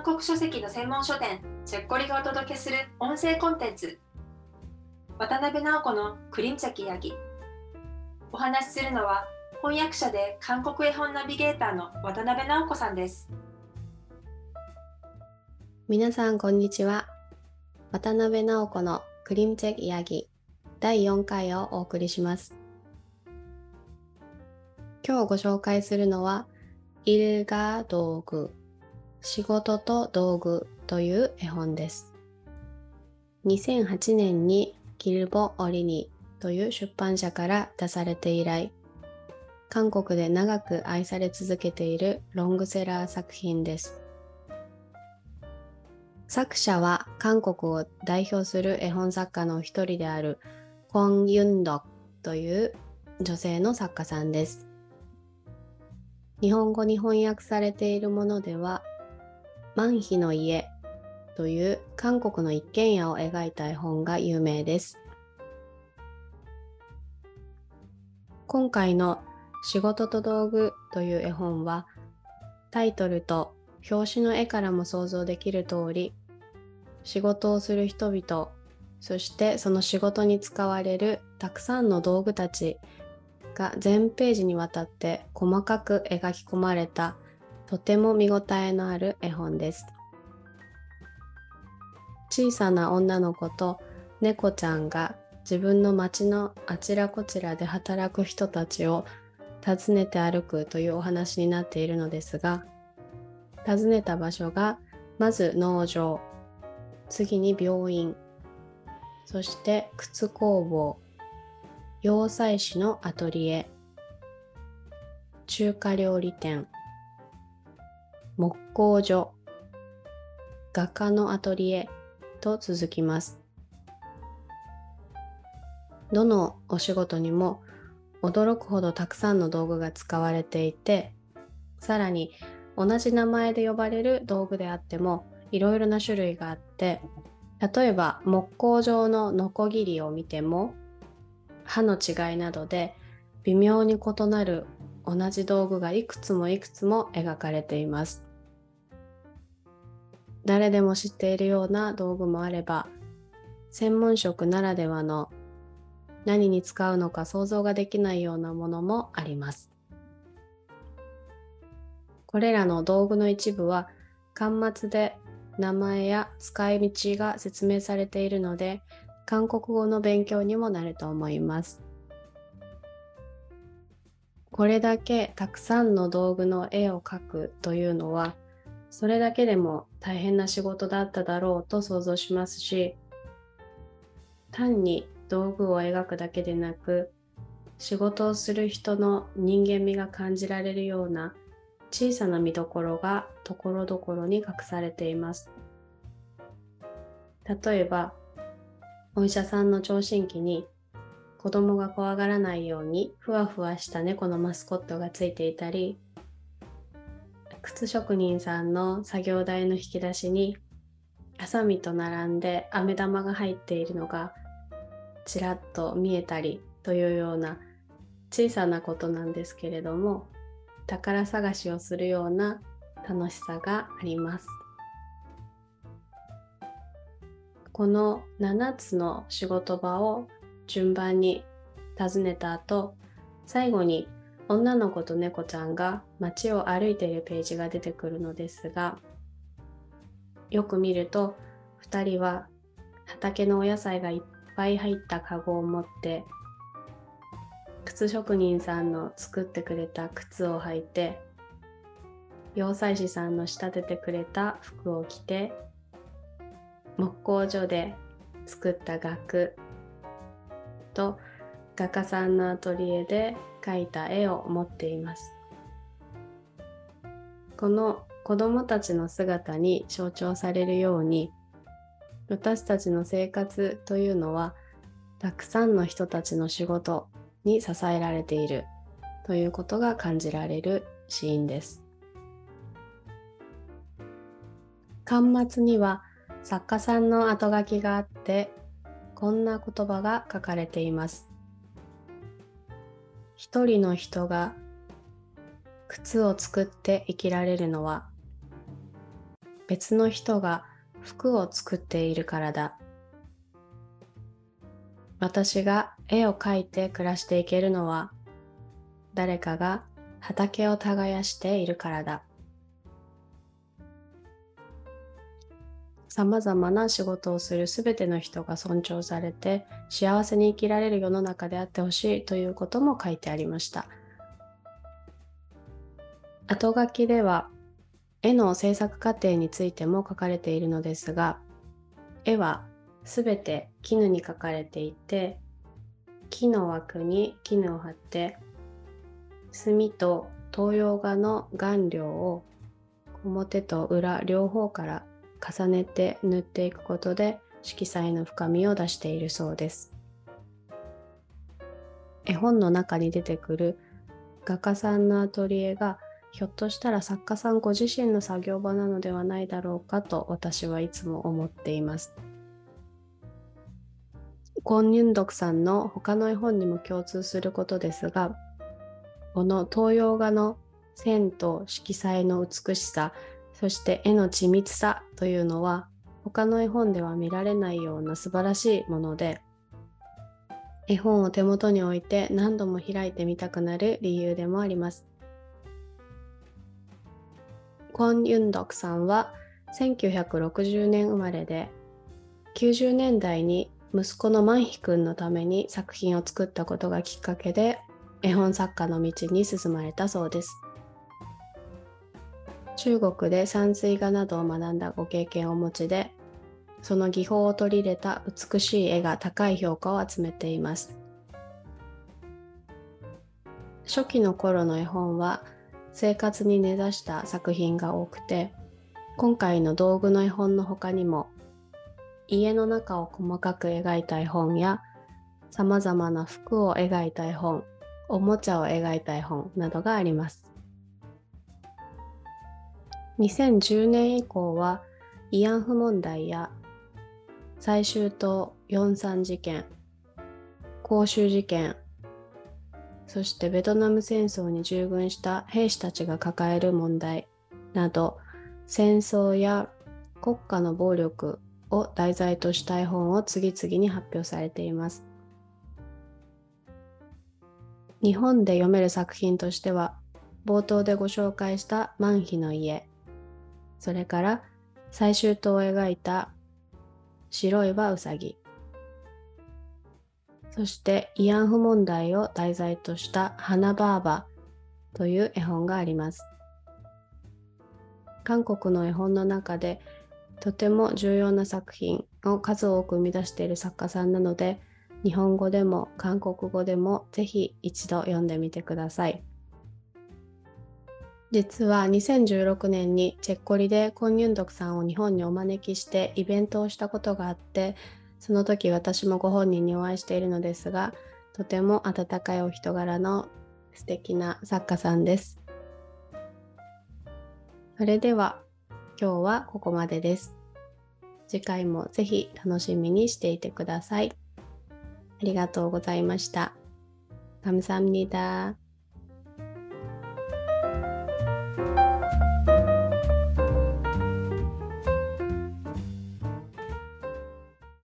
韓国書籍の専門書店チェッコリがお届けする音声コンテンツ。渡辺直子のクリンチャキヤギお話しするのは翻訳者で韓国絵本ナビゲーターの渡辺直子さんです。皆さんこんにちは。渡辺直子のクリンチェキヤギ第4回をお送りします。今日ご紹介するのはイルガ道具。仕事と道具という絵本です。2008年にギルボ・オリニという出版社から出されて以来、韓国で長く愛され続けているロングセラー作品です。作者は韓国を代表する絵本作家の一人であるクォン・ユンドという女性の作家さんです。日本語に翻訳されているものでは万妃の家という韓国の一軒家を描いた絵本が有名です。今回の仕事と道具という絵本はタイトルと表紙の絵からも想像できる通り仕事をする人々そしてその仕事に使われるたくさんの道具たちが全ページにわたって細かく描き込まれたとても見応えのある絵本です。小さな女の子と猫ちゃんが自分の街のあちらこちらで働く人たちを訪ねて歩くというお話になっているのですが訪ねた場所がまず農場次に病院そして靴工房洋裁師のアトリエ中華料理店木工所、画家のアトリエと続きます。どのお仕事にも驚くほどたくさんの道具が使われていて、さらに同じ名前で呼ばれる道具であってもいろいろな種類があって、例えば木工上のノコギリを見ても刃の違いなどで微妙に異なる同じ道具がいくつもいくつも描かれています。誰でも知っているような道具もあれば専門職ならではの何に使うのか想像ができないようなものもあります。これらの道具の一部は端末で名前や使い道が説明されているので韓国語の勉強にもなると思います。これだけたくさんの道具の絵を描くというのはそれだけでも大変な仕事だっただろうと想像しますし単に道具を描くだけでなく仕事をする人の人間味が感じられるような小さな見どころがところどころに隠されています。例えばお医者さんの聴診器に子供が怖がらないようにふわふわした猫のマスコットがついていたり靴職人さんの作業台の引き出しにハサミと並んで飴玉が入っているのがちらっと見えたりというような小さなことなんですけれども宝探しをするような楽しさがあります。この7つの仕事場を順番に訪ねた後最後に女の子と猫ちゃんが街を歩いているページが出てくるのですがよく見ると2人は畑のお野菜がいっぱい入ったカゴを持って靴職人さんの作ってくれた靴を履いて洋裁師さんの仕立ててくれた服を着て木工所で作った額と画家さんのアトリエで描いた絵を持っています。この子どもたちの姿に象徴されるように私たちの生活というのはたくさんの人たちの仕事に支えられているということが感じられるシーンです。端末には作家さんの後書きがあってこんな言葉が書かれています。一人の人が靴を作って生きられるのは別の人が服を作っているからだ。私が絵を描いて暮らしていけるのは誰かが畑を耕しているからだ。さまざまな仕事をするすべての人が尊重されて幸せに生きられる世の中であってほしいということも書いてありました。後書きでは絵の制作過程についても書かれているのですが絵はすべて絹に書かれていて木の枠に絹を貼って墨と東洋画の顔料を表と裏両方から重ねて塗っていくことで色彩の深みを出しているそうです絵本の中に出てくる画家さんのアトリエがひょっとしたら作家さんご自身の作業場なのではないだろうかと私はいつも思っています。コン・ニュンドクさんの他の絵本にも共通することですがこの東洋画の線と色彩の美しさそして絵の緻密さというのは他の絵本では見られないような素晴らしいもので絵本を手元に置いて何度も開いてみたくなる理由でもあります。コン・ユンドクさんは1960年生まれで90年代に息子のマンヒ君のために作品を作ったことがきっかけで絵本作家の道に進まれたそうです。中国で山水画などを学んだご経験をお持ちでその技法を取り入れた美しい絵が高い評価を集めています。初期の頃の絵本は生活に根ざした作品が多くて今回の道具の絵本の他にも家の中を細かく描いた絵本やさまざまな服を描いた絵本おもちゃを描いた絵本などがあります。2010年以降は慰安婦問題や最終島43事件公衆事件そしてベトナム戦争に従軍した兵士たちが抱える問題など戦争や国家の暴力を題材とした絵本を次々に発表されています。日本で読める作品としては冒頭でご紹介した「万妃の家」それから最終島を描いた「白いはうさぎ」そして慰安婦問題を題材とした花バーバという絵本があります。韓国の絵本の中でとても重要な作品を数多く生み出している作家さんなので日本語でも韓国語でもぜひ一度読んでみてください。実は2016年にチェッコリでコンニュンドクさんを日本にお招きしてイベントをしたことがあってその時私もご本人にお会いしているのですがとても温かいお人柄の素敵な作家さんです。それでは今日はここまでです。次回もぜひ楽しみにしていてください。ありがとうございました。감사합니다